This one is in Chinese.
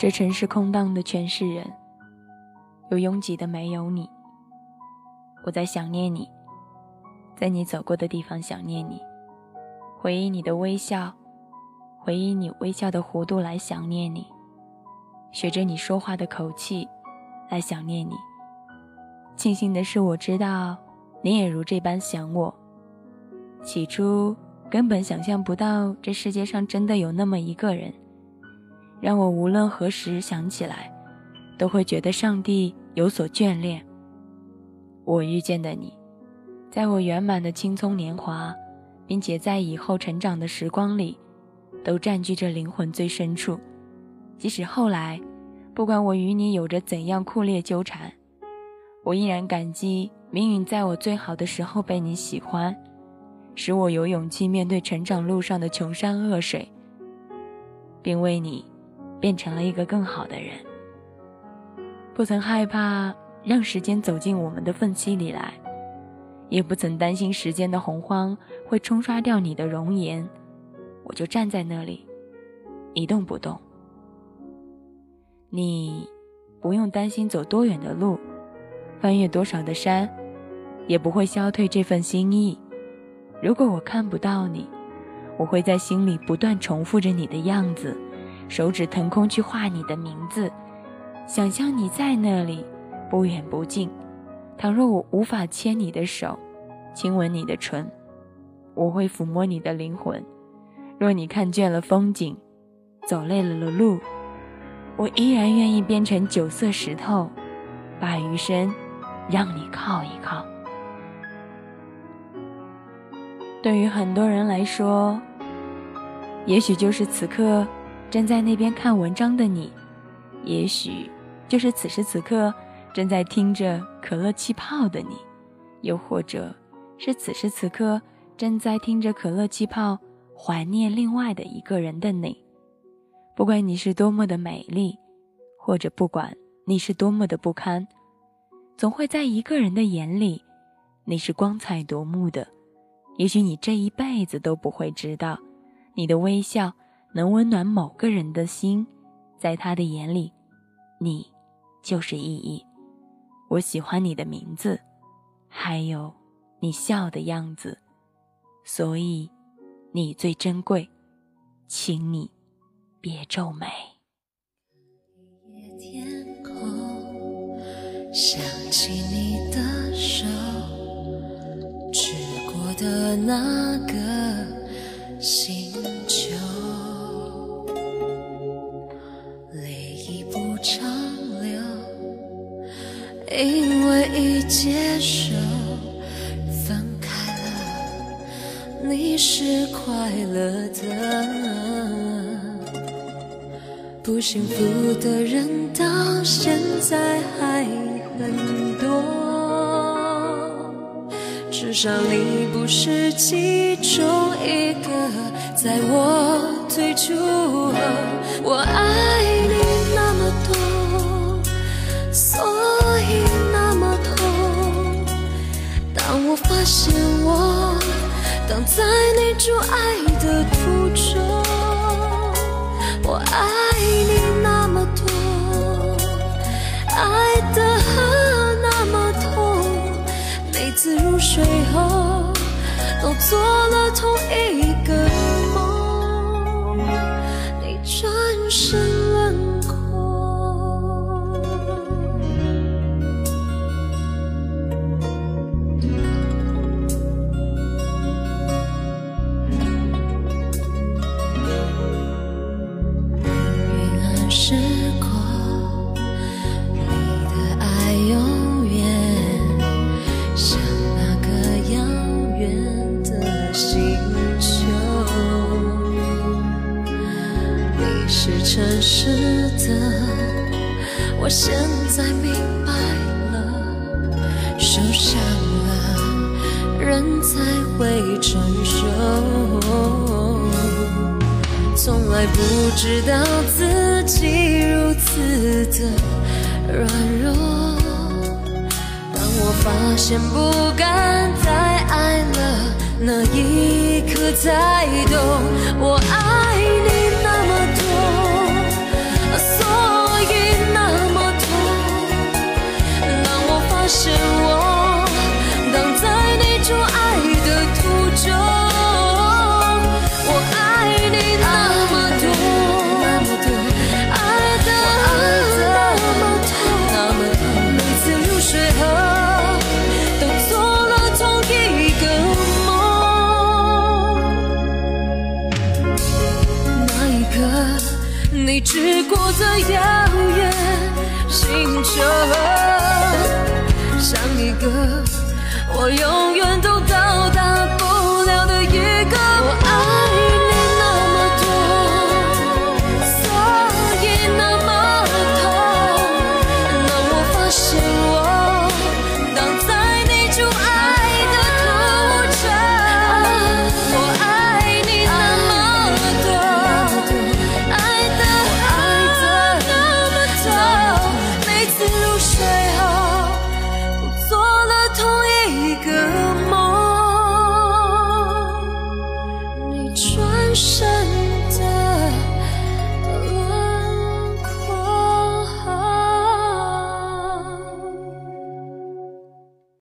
这城市空荡的全是人，有拥挤的没有你。我在想念你，在你走过的地方想念你，回忆你的微笑，回忆你微笑的弧度来想念你，学着你说话的口气来想念你。庆幸的是，我知道你也如这般想我。起初根本想象不到这世界上真的有那么一个人，让我无论何时想起来，都会觉得上帝有所眷恋。我遇见的你，在我圆满的青葱年华，并且在以后成长的时光里，都占据着灵魂最深处。即使后来，不管我与你有着怎样酷烈纠缠，我依然感激命运在我最好的时候被你喜欢。使我有勇气面对成长路上的穷山恶水，并为你变成了一个更好的人。不曾害怕让时间走进我们的缝隙里来，也不曾担心时间的洪荒会冲刷掉你的容颜。我就站在那里，一动不动。你不用担心走多远的路，翻越多少的山，也不会消退这份心意。如果我看不到你，我会在心里不断重复着你的样子，手指腾空去画你的名字，想象你在那里，不远不近。倘若我无法牵你的手，亲吻你的唇，我会抚摸你的灵魂。若你看倦了风景，走累了的路，我依然愿意变成九色石头，把余生让你靠一靠。对于很多人来说，也许就是此刻正在那边看文章的你，也许就是此时此刻正在听着可乐气泡的你，又或者是此时此刻正在听着可乐气泡怀念另外的一个人的你。不管你是多么的美丽，或者不管你是多么的不堪，总会在一个人的眼里，你是光彩夺目的。也许你这一辈子都不会知道，你的微笑能温暖某个人的心，在他的眼里，你就是意义。我喜欢你的名字，还有你笑的样子，所以你最珍贵，请你别皱眉。想起你的手。去过的那个星球，长流，因为已接受分开了，你是快乐的，不幸福的人到现在还很多。至少你不是其中一个，在我最初，我爱发现我挡在你阻碍的途中，我爱你那么多，爱的那么痛，每。次入睡后，都做了同一个在明白了，受伤了，人才会成熟。从来不知道自己如此的软弱。当我发现不敢再爱了，那一刻才懂，我你只过着遥远星球，像一个我永远都到。